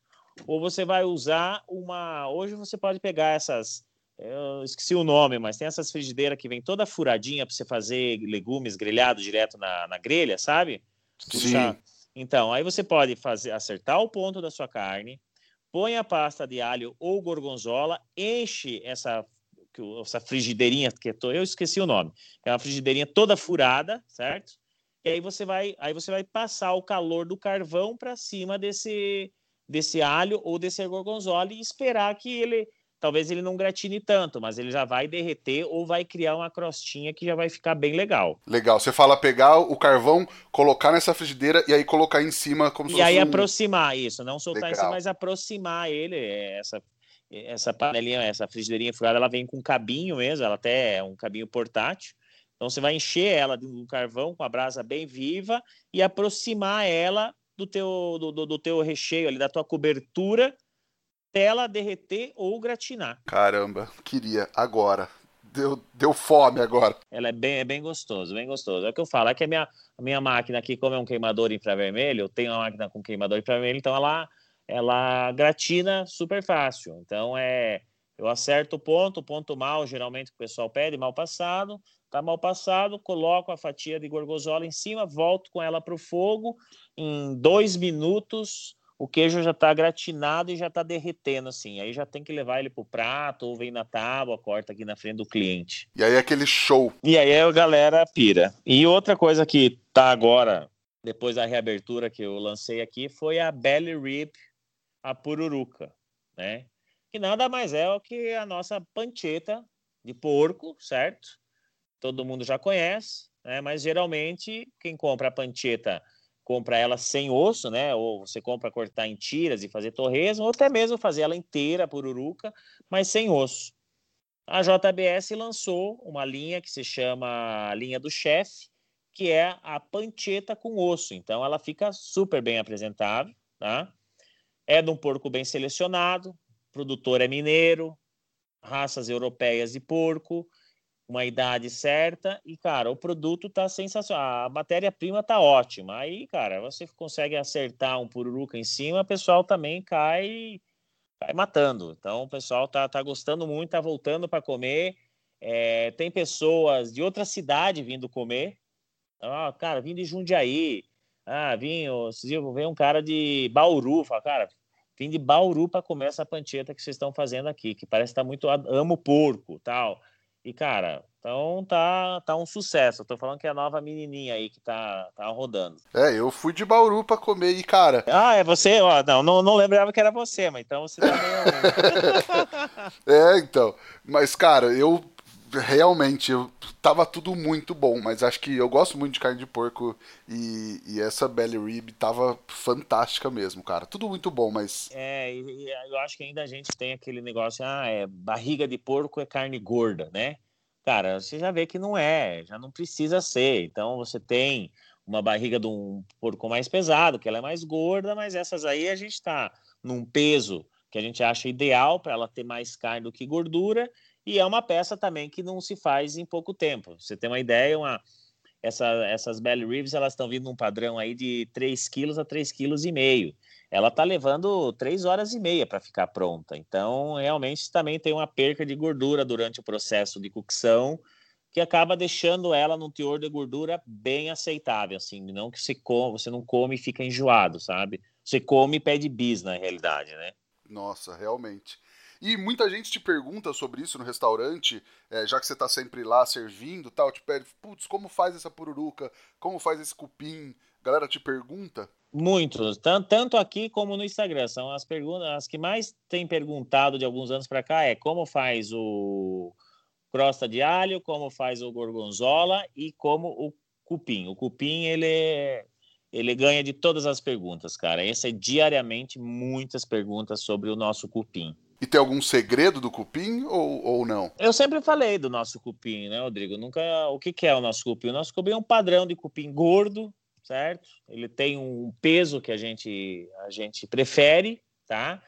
Ou você vai usar uma. Hoje você pode pegar essas. Eu esqueci o nome, mas tem essas frigideiras que vem toda furadinha para você fazer legumes grelhados direto na, na grelha, sabe? Sim. Então, aí você pode fazer acertar o ponto da sua carne, põe a pasta de alho ou gorgonzola, enche essa essa frigideirinha que tô, eu esqueci o nome, é uma frigideirinha toda furada, certo? E aí você vai, aí você vai passar o calor do carvão para cima desse desse alho ou desse gorgonzola e esperar que ele talvez ele não gratine tanto, mas ele já vai derreter ou vai criar uma crostinha que já vai ficar bem legal. Legal. Você fala pegar o carvão, colocar nessa frigideira e aí colocar em cima como e se aí um... aproximar isso, não soltar legal. cima, mas aproximar ele. Essa, essa panelinha, essa frigideirinha furada, ela vem com um cabinho mesmo, ela até é um cabinho portátil. Então você vai encher ela do carvão com a brasa bem viva e aproximar ela do teu, do, do, do teu recheio ali, da tua cobertura até ela derreter ou gratinar. Caramba, queria agora. Deu, deu fome agora. Ela é bem, é bem gostoso, bem gostoso. É o que eu falo, é que a minha, a minha máquina aqui, como é um queimador infravermelho, eu tenho uma máquina com queimador infravermelho, então ela, ela gratina super fácil. Então é, eu acerto o ponto, ponto mal, geralmente o pessoal pede, mal passado, tá mal passado, coloco a fatia de gorgonzola em cima, volto com ela para o fogo, em dois minutos o queijo já está gratinado e já está derretendo, assim. Aí já tem que levar ele pro prato, ou vem na tábua, corta aqui na frente do cliente. E aí aquele show. E aí a galera pira. E outra coisa que tá agora, depois da reabertura que eu lancei aqui, foi a Belly Rib, a pururuca, né? Que nada mais é o que a nossa pancheta de porco, certo? Todo mundo já conhece, né? Mas geralmente quem compra a pancheta compra ela sem osso, né? Ou você compra cortar em tiras e fazer torresmo, ou até mesmo fazer ela inteira, pururuca, mas sem osso. A JBS lançou uma linha que se chama linha do chefe, que é a pancheta com osso. Então ela fica super bem apresentável, tá? É de um porco bem selecionado, produtor é mineiro, raças europeias de porco, uma idade certa e, cara, o produto tá sensacional. A matéria-prima tá ótima. Aí, cara, você consegue acertar um pururuca em cima, o pessoal também cai, cai matando. Então, o pessoal tá, tá gostando muito, tá voltando para comer. É, tem pessoas de outra cidade vindo comer. Ah, cara, vim de Jundiaí. Ah, vim, vem um cara de Bauru. Fala, cara, vim de Bauru para comer essa pancheta que vocês estão fazendo aqui, que parece estar tá muito amo porco, tal. E, cara, então tá, tá um sucesso. Eu tô falando que é a nova menininha aí que tá, tá rodando. É, eu fui de Bauru pra comer e, cara. Ah, é você? Ó, não, não, não lembrava que era você, mas então você também é. é, então. Mas, cara, eu realmente eu, tava tudo muito bom, mas acho que eu gosto muito de carne de porco e, e essa belly rib tava fantástica mesmo, cara. Tudo muito bom, mas. É, e, e eu acho que ainda a gente tem aquele negócio, ah, é barriga de porco é carne gorda, né? Cara, você já vê que não é, já não precisa ser. Então você tem uma barriga de um porco mais pesado, que ela é mais gorda, mas essas aí a gente tá num peso que a gente acha ideal para ela ter mais carne do que gordura e é uma peça também que não se faz em pouco tempo. Você tem uma ideia, uma, essa, essas belly ribs elas estão vindo num padrão aí de 3 quilos a 3 quilos e meio. Ela está levando 3 horas e meia para ficar pronta. Então, realmente também tem uma perca de gordura durante o processo de cocção, que acaba deixando ela num teor de gordura bem aceitável, assim, não que você come, você não come e fica enjoado, sabe? Você come e pede bis na realidade, né? Nossa, realmente. E muita gente te pergunta sobre isso no restaurante, é, já que você está sempre lá servindo tal, te pede, putz, como faz essa pururuca? Como faz esse cupim? A galera te pergunta? Muitos, tanto aqui como no Instagram. São as perguntas, as que mais tem perguntado de alguns anos para cá é como faz o crosta de alho, como faz o gorgonzola e como o cupim. O cupim ele ele ganha de todas as perguntas, cara. Esse é diariamente muitas perguntas sobre o nosso cupim. E tem algum segredo do cupim ou, ou não? Eu sempre falei do nosso cupim, né, Rodrigo? Nunca. O que, que é o nosso cupim? O nosso cupim é um padrão de cupim gordo, certo? Ele tem um peso que a gente, a gente prefere, tá?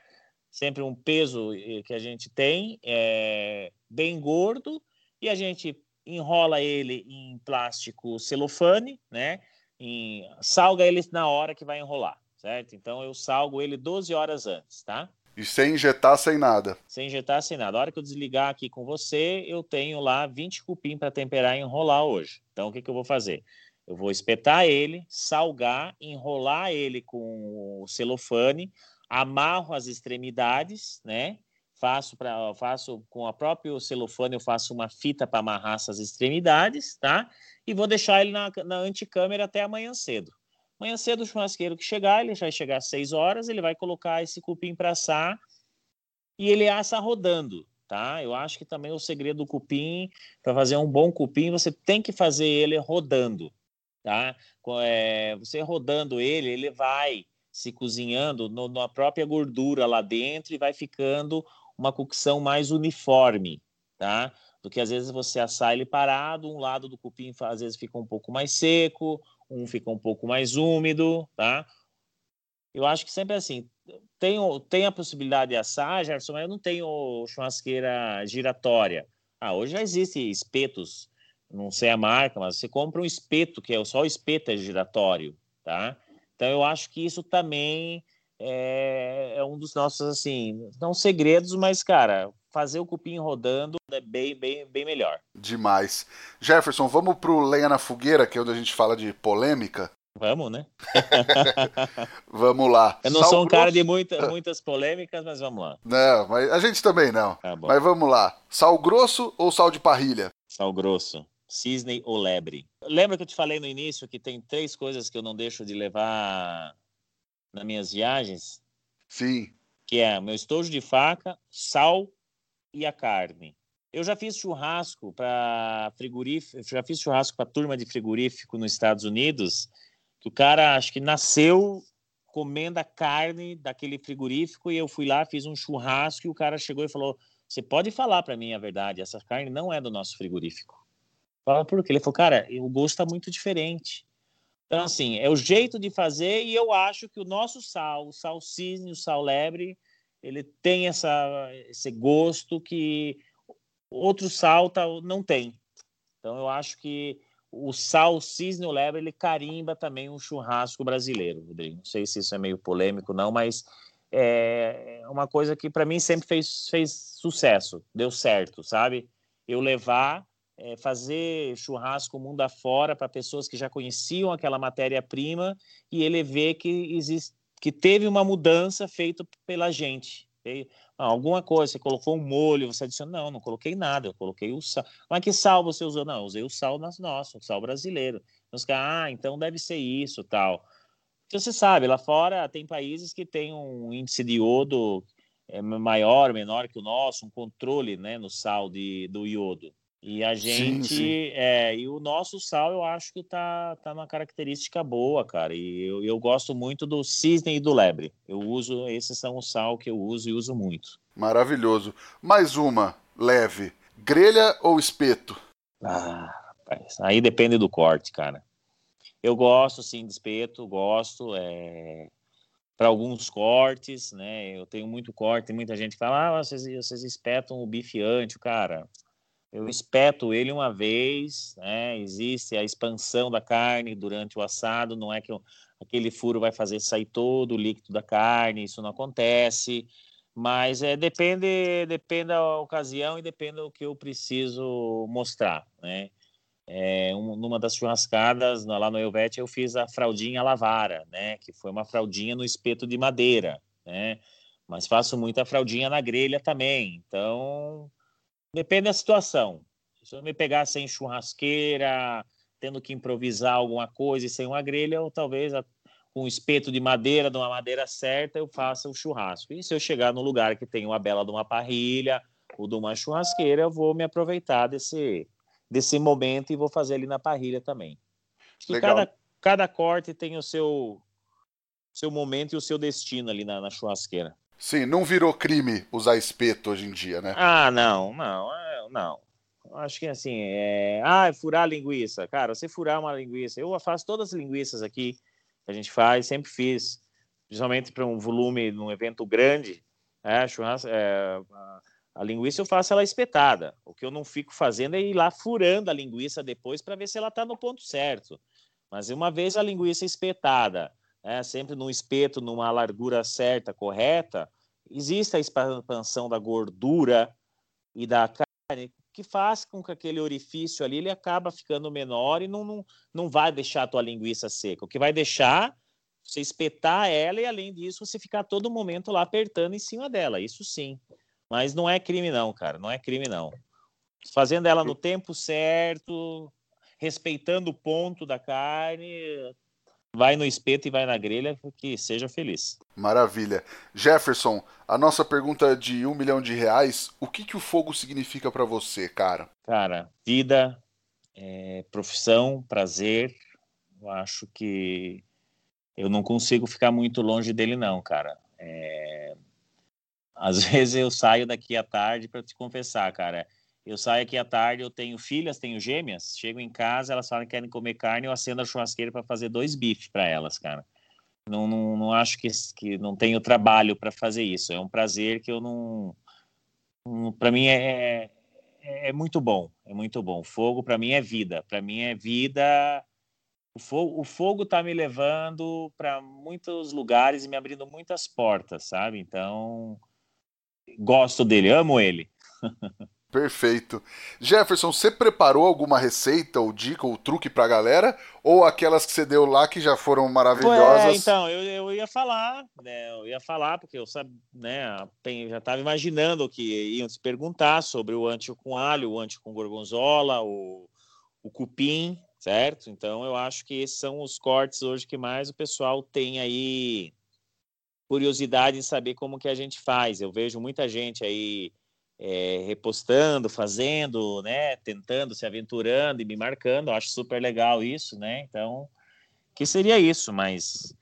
Sempre um peso eh, que a gente tem, é bem gordo, e a gente enrola ele em plástico celofane, né? Em, salga ele na hora que vai enrolar, certo? Então eu salgo ele 12 horas antes, tá? E sem injetar, sem nada. Sem injetar, sem nada. A hora que eu desligar aqui com você, eu tenho lá 20 cupim para temperar e enrolar hoje. Então, o que, que eu vou fazer? Eu vou espetar ele, salgar, enrolar ele com o celofane, amarro as extremidades, né? Faço, pra, faço com a própria celofane, eu faço uma fita para amarrar essas extremidades, tá? E vou deixar ele na, na anticâmera até amanhã cedo. Amanhã cedo o churrasqueiro que chegar, ele vai chegar às 6 horas, ele vai colocar esse cupim para assar e ele assa rodando, tá? Eu acho que também o segredo do cupim, para fazer um bom cupim, você tem que fazer ele rodando, tá? É, você rodando ele, ele vai se cozinhando no, na própria gordura lá dentro e vai ficando uma cocção mais uniforme, tá? Do que às vezes você assar ele parado, um lado do cupim às vezes fica um pouco mais seco, um fica um pouco mais úmido, tá? Eu acho que sempre é assim, tem, tem a possibilidade de assar, Gerson, mas eu não tenho churrasqueira giratória. Ah, hoje já existem espetos, não sei a marca, mas você compra um espeto, que é só o espeto é giratório, tá? Então eu acho que isso também é, é um dos nossos, assim, não segredos, mas, cara, fazer o cupim rodando é bem, bem, bem melhor. Demais. Jefferson, vamos pro Lenha na Fogueira, que é onde a gente fala de polêmica. Vamos, né? vamos lá. Eu não Sal sou um grosso... cara de muita, muitas polêmicas, mas vamos lá. Não, mas a gente também não. Tá mas vamos lá. Sal grosso ou sal de parrilha? Sal grosso. Cisne ou lebre. Lembra que eu te falei no início que tem três coisas que eu não deixo de levar nas minhas viagens? Sim. Que é meu estojo de faca, sal e a carne. Eu já fiz churrasco para frigorífico, já fiz churrasco para turma de frigorífico nos Estados Unidos que o cara acho que nasceu comendo a carne daquele frigorífico e eu fui lá, fiz um churrasco e o cara chegou e falou: Você pode falar para mim a verdade, essa carne não é do nosso frigorífico. Fala por quê? Ele falou: Cara, o gosto está muito diferente. Então, assim, é o jeito de fazer e eu acho que o nosso sal, o sal cisne, o sal lebre, ele tem essa, esse gosto que outro sal tá, não tem. Então, eu acho que o sal cisne o lebre ele carimba também um churrasco brasileiro, Rodrigo. Não sei se isso é meio polêmico não, mas é uma coisa que para mim sempre fez, fez sucesso, deu certo, sabe? Eu levar, é, fazer churrasco mundo afora para pessoas que já conheciam aquela matéria-prima e ele vê que existe, que teve uma mudança feita pela gente. Ah, alguma coisa, você colocou um molho, você disse, não, não coloquei nada, eu coloquei o sal. Mas que sal você usou? Não, eu usei o sal nas nossas, o sal brasileiro. Então, ah, então deve ser isso, tal. Então, você sabe, lá fora tem países que têm um índice de iodo é, maior, menor que o nosso, um controle né, no sal de, do iodo. E a gente, sim, sim. É, e o nosso sal eu acho que tá, tá uma característica boa, cara. E eu, eu gosto muito do cisne e do lebre. Eu uso, esses são o sal que eu uso e uso muito. Maravilhoso. Mais uma, leve. Grelha ou espeto? Ah, rapaz, aí depende do corte, cara. Eu gosto, sim, de espeto, gosto. É... Para alguns cortes, né? Eu tenho muito corte, muita gente que fala, ah, vocês, vocês espetam o bife antes, cara eu espeto ele uma vez, né? Existe a expansão da carne durante o assado, não é que eu, aquele furo vai fazer sair todo o líquido da carne, isso não acontece. Mas é, depende, depende da ocasião e depende do que eu preciso mostrar, né? É, um, numa das churrascadas lá no Elvete eu fiz a fraldinha lavara, né? Que foi uma fraldinha no espeto de madeira, né? Mas faço muita fraldinha na grelha também. Então, Depende da situação. Se eu me pegar sem churrasqueira, tendo que improvisar alguma coisa e sem uma grelha, ou talvez com um espeto de madeira, de uma madeira certa, eu faça o churrasco. E se eu chegar no lugar que tem uma bela de uma parrilha ou de uma churrasqueira, eu vou me aproveitar desse, desse momento e vou fazer ali na parrilha também. cada, cada corte tem o seu, seu momento e o seu destino ali na, na churrasqueira. Sim, não virou crime usar espeto hoje em dia, né? Ah, não, não, é, não. Acho que assim, é... ah, furar linguiça. Cara, você furar uma linguiça, eu faço todas as linguiças aqui que a gente faz, sempre fiz, principalmente para um volume, num evento grande, é, churrasco, é, a linguiça eu faço ela espetada. O que eu não fico fazendo é ir lá furando a linguiça depois para ver se ela está no ponto certo. Mas uma vez a linguiça espetada, né, sempre num espeto, numa largura certa, correta, existe a expansão da gordura e da carne que faz com que aquele orifício ali ele acaba ficando menor e não, não, não vai deixar a tua linguiça seca. O que vai deixar você espetar ela e além disso você ficar todo momento lá apertando em cima dela. Isso sim. Mas não é crime não, cara, não é crime não. Fazendo ela no tempo certo, respeitando o ponto da carne, vai no espeto e vai na grelha, que seja feliz. Maravilha. Jefferson, a nossa pergunta de um milhão de reais, o que, que o fogo significa para você, cara? Cara, vida, é, profissão, prazer. Eu acho que eu não consigo ficar muito longe dele, não, cara. É... Às vezes eu saio daqui à tarde para te confessar, cara. Eu saio aqui à tarde, eu tenho filhas, tenho gêmeas, chego em casa, elas falam que querem comer carne, eu acendo a churrasqueira para fazer dois bifes para elas, cara. Não, não, não acho que, que não tenho trabalho para fazer isso. É um prazer que eu não. para mim é, é, é, muito bom, é muito bom. Fogo para mim é vida. Para mim é vida. O fogo, o fogo tá me levando para muitos lugares e me abrindo muitas portas, sabe? Então, gosto dele, amo ele. Perfeito. Jefferson, você preparou alguma receita, ou dica, ou truque pra galera? Ou aquelas que você deu lá que já foram maravilhosas? É, então, eu, eu ia falar, né? Eu ia falar, porque eu sabe, né, já estava imaginando que iam se perguntar sobre o ancho com alho, o ancho com gorgonzola, o, o cupim, certo? Então, eu acho que esses são os cortes hoje que mais o pessoal tem aí curiosidade em saber como que a gente faz. Eu vejo muita gente aí é, repostando, fazendo, né, tentando, se aventurando e me marcando. Eu acho super legal isso, né? Então, que seria isso, mas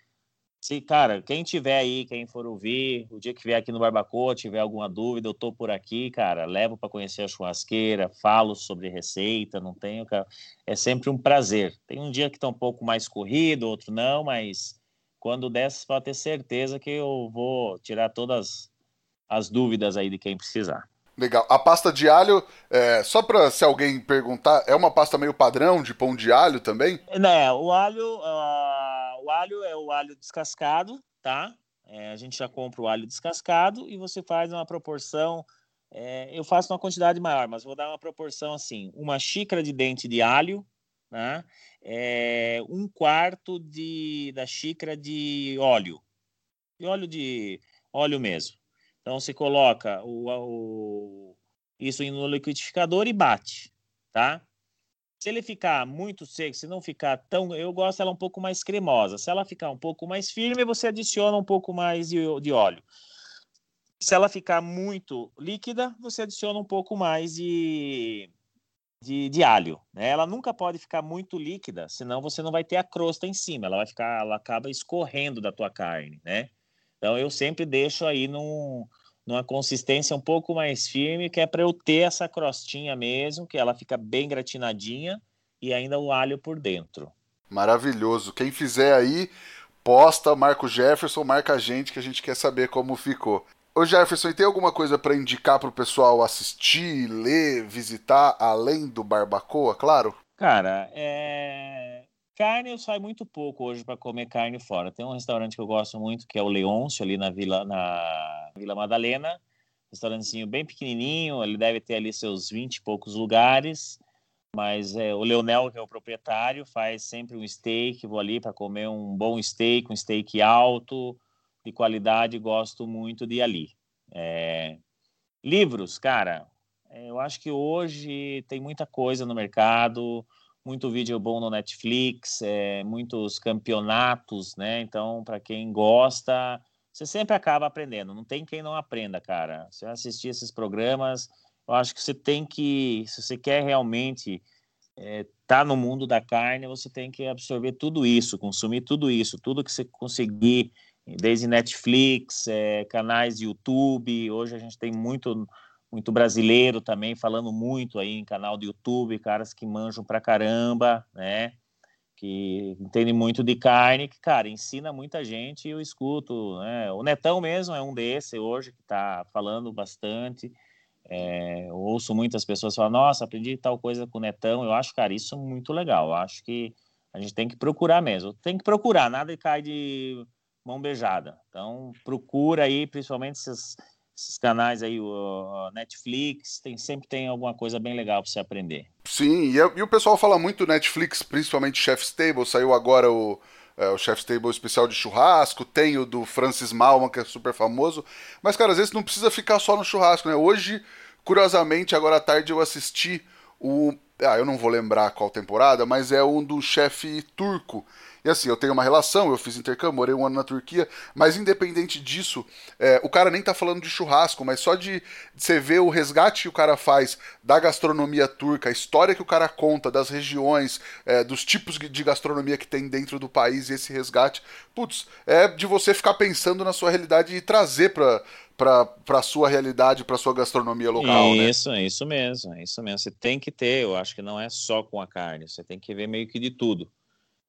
se, cara, quem tiver aí, quem for ouvir, o dia que vier aqui no Barbacoa, tiver alguma dúvida, eu tô por aqui, cara, levo para conhecer a churrasqueira, falo sobre receita, não tenho, cara, é sempre um prazer. Tem um dia que tá um pouco mais corrido, outro não, mas quando dessas pode ter certeza que eu vou tirar todas as dúvidas aí de quem precisar. Legal. A pasta de alho, é, só para se alguém perguntar, é uma pasta meio padrão de pão de alho também? Né, o alho, uh, o alho é o alho descascado, tá? É, a gente já compra o alho descascado e você faz uma proporção. É, eu faço uma quantidade maior, mas vou dar uma proporção assim: uma xícara de dente de alho, né? É, um quarto de, da xícara de óleo, de óleo de óleo mesmo. Então você coloca o, o, isso no liquidificador e bate, tá? Se ele ficar muito seco, se não ficar tão, eu gosto ela um pouco mais cremosa. Se ela ficar um pouco mais firme, você adiciona um pouco mais de, de óleo. Se ela ficar muito líquida, você adiciona um pouco mais de, de, de, alho. Né? Ela nunca pode ficar muito líquida, senão você não vai ter a crosta em cima. Ela vai ficar, ela acaba escorrendo da tua carne, né? Então eu sempre deixo aí num, numa consistência um pouco mais firme, que é para eu ter essa crostinha mesmo, que ela fica bem gratinadinha e ainda o alho por dentro. Maravilhoso. Quem fizer aí, posta, marca o Jefferson, marca a gente que a gente quer saber como ficou. Ô Jefferson, e tem alguma coisa para indicar para o pessoal assistir, ler, visitar, além do Barbacoa, claro? Cara, é... Carne eu saio muito pouco hoje para comer carne fora. Tem um restaurante que eu gosto muito, que é o Leôncio, ali na Vila, na Vila Madalena. Restaurantezinho bem pequenininho, ele deve ter ali seus 20 e poucos lugares. Mas é, o Leonel, que é o proprietário, faz sempre um steak. Vou ali para comer um bom steak, um steak alto, de qualidade. Gosto muito de ali. É... Livros, cara, é, eu acho que hoje tem muita coisa no mercado muito vídeo bom no Netflix, é, muitos campeonatos, né? Então, para quem gosta, você sempre acaba aprendendo. Não tem quem não aprenda, cara. Se assistir esses programas, eu acho que você tem que, se você quer realmente é, tá no mundo da carne, você tem que absorver tudo isso, consumir tudo isso, tudo que você conseguir, desde Netflix, é, canais YouTube. Hoje a gente tem muito muito brasileiro também, falando muito aí em canal do YouTube, caras que manjam pra caramba, né? Que entendem muito de carne, que, cara, ensina muita gente e eu escuto, né? O Netão mesmo é um desse hoje que tá falando bastante. É, eu ouço muitas pessoas falar, nossa, aprendi tal coisa com o Netão. Eu acho, cara, isso muito legal. Eu acho que a gente tem que procurar mesmo. Tem que procurar, nada cai de mão beijada. Então, procura aí, principalmente esses esses canais aí, o Netflix, tem, sempre tem alguma coisa bem legal para você aprender. Sim, e, e, o pessoal fala muito Netflix, principalmente Chef's Table, saiu agora o, é, o Chef's Table especial de churrasco, tem o do Francis Malman, que é super famoso, mas, cara, às vezes não precisa ficar só no churrasco, né? Hoje, curiosamente, agora à tarde eu assisti o... Ah, eu não vou lembrar qual temporada, mas é um do chefe turco, E assim, eu tenho uma relação, eu fiz intercâmbio, morei um ano na Turquia, mas independente disso, é, o cara nem tá falando de churrasco, mas só de, de você ver o resgate que o cara faz da gastronomia turca, a história que o cara conta das regiões, é, dos tipos de gastronomia que tem dentro do país e esse resgate, putz, é de você ficar pensando na sua realidade e trazer pra para a sua realidade, para a sua gastronomia local, né? isso, né? Isso mesmo, isso mesmo. Você tem que ter, eu acho que não é só com a carne, você tem que ver meio que de tudo.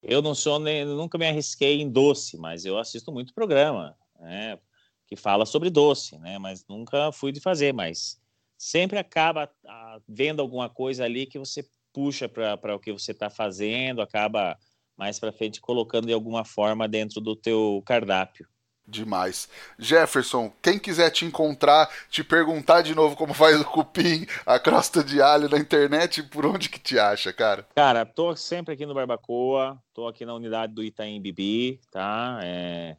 Eu não sou nem, nunca me arrisquei em doce, mas eu assisto muito programa, né, que fala sobre doce, né, mas nunca fui de fazer, mas sempre acaba ah, vendo alguma coisa ali que você puxa para o que você está fazendo, acaba mais para frente colocando de alguma forma dentro do teu cardápio. Demais. Jefferson, quem quiser te encontrar, te perguntar de novo como faz o cupim, a crosta de alho na internet, por onde que te acha, cara? Cara, tô sempre aqui no Barbacoa, tô aqui na unidade do Itaim Bibi, tá? É...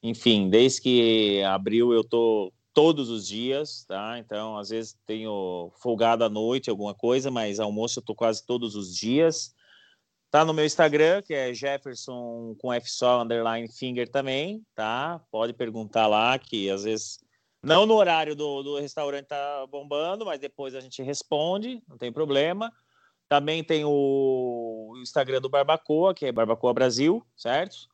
Enfim, desde que abriu eu tô todos os dias, tá? Então, às vezes tenho folgado à noite, alguma coisa, mas almoço eu tô quase todos os dias. Tá no meu Instagram, que é Jefferson com F só, underline finger também, tá? Pode perguntar lá, que às vezes, não no horário do, do restaurante tá bombando, mas depois a gente responde, não tem problema. Também tem o Instagram do Barbacoa, que é Barbacoa Brasil, certo?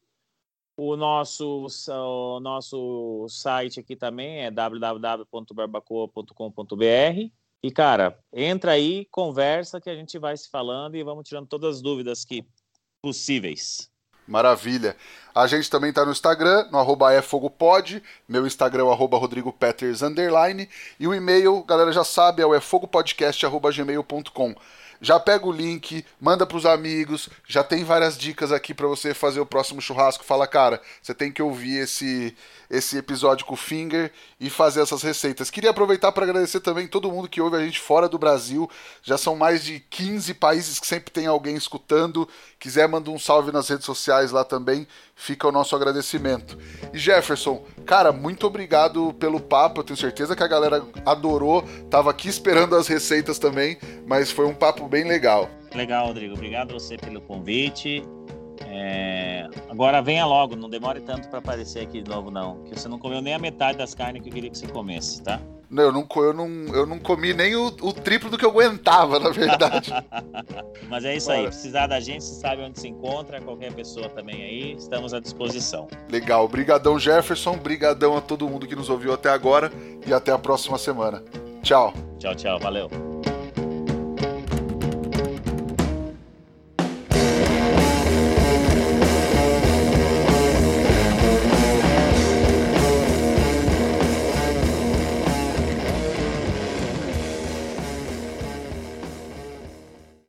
O nosso, o nosso site aqui também é www.barbacoa.com.br. E, cara, entra aí, conversa que a gente vai se falando e vamos tirando todas as dúvidas que possíveis. Maravilha. A gente também está no Instagram, no arroba efogopod, meu Instagram é o arroba rodrigopeters, underline, e o e-mail, galera já sabe, é o efogopodcast.gmail.com já pega o link, manda para os amigos, já tem várias dicas aqui para você fazer o próximo churrasco. Fala, cara, você tem que ouvir esse esse episódio com o Finger e fazer essas receitas. Queria aproveitar para agradecer também todo mundo que ouve a gente fora do Brasil. Já são mais de 15 países que sempre tem alguém escutando. Quiser mandar um salve nas redes sociais lá também, fica o nosso agradecimento. E Jefferson, cara, muito obrigado pelo papo. Eu tenho certeza que a galera adorou. Tava aqui esperando as receitas também, mas foi um papo bem legal. Legal, Rodrigo. Obrigado a você pelo convite. É... Agora venha logo, não demore tanto para aparecer aqui de novo, não. Que você não comeu nem a metade das carnes que eu queria que você comesse, tá? Não, eu não, eu não, eu não comi nem o, o triplo do que eu aguentava, na verdade. Mas é isso Bora. aí. Precisar da gente, você sabe onde se encontra, qualquer pessoa também aí, estamos à disposição. Legal. Brigadão, Jefferson. Brigadão a todo mundo que nos ouviu até agora e até a próxima semana. Tchau. Tchau, tchau. Valeu.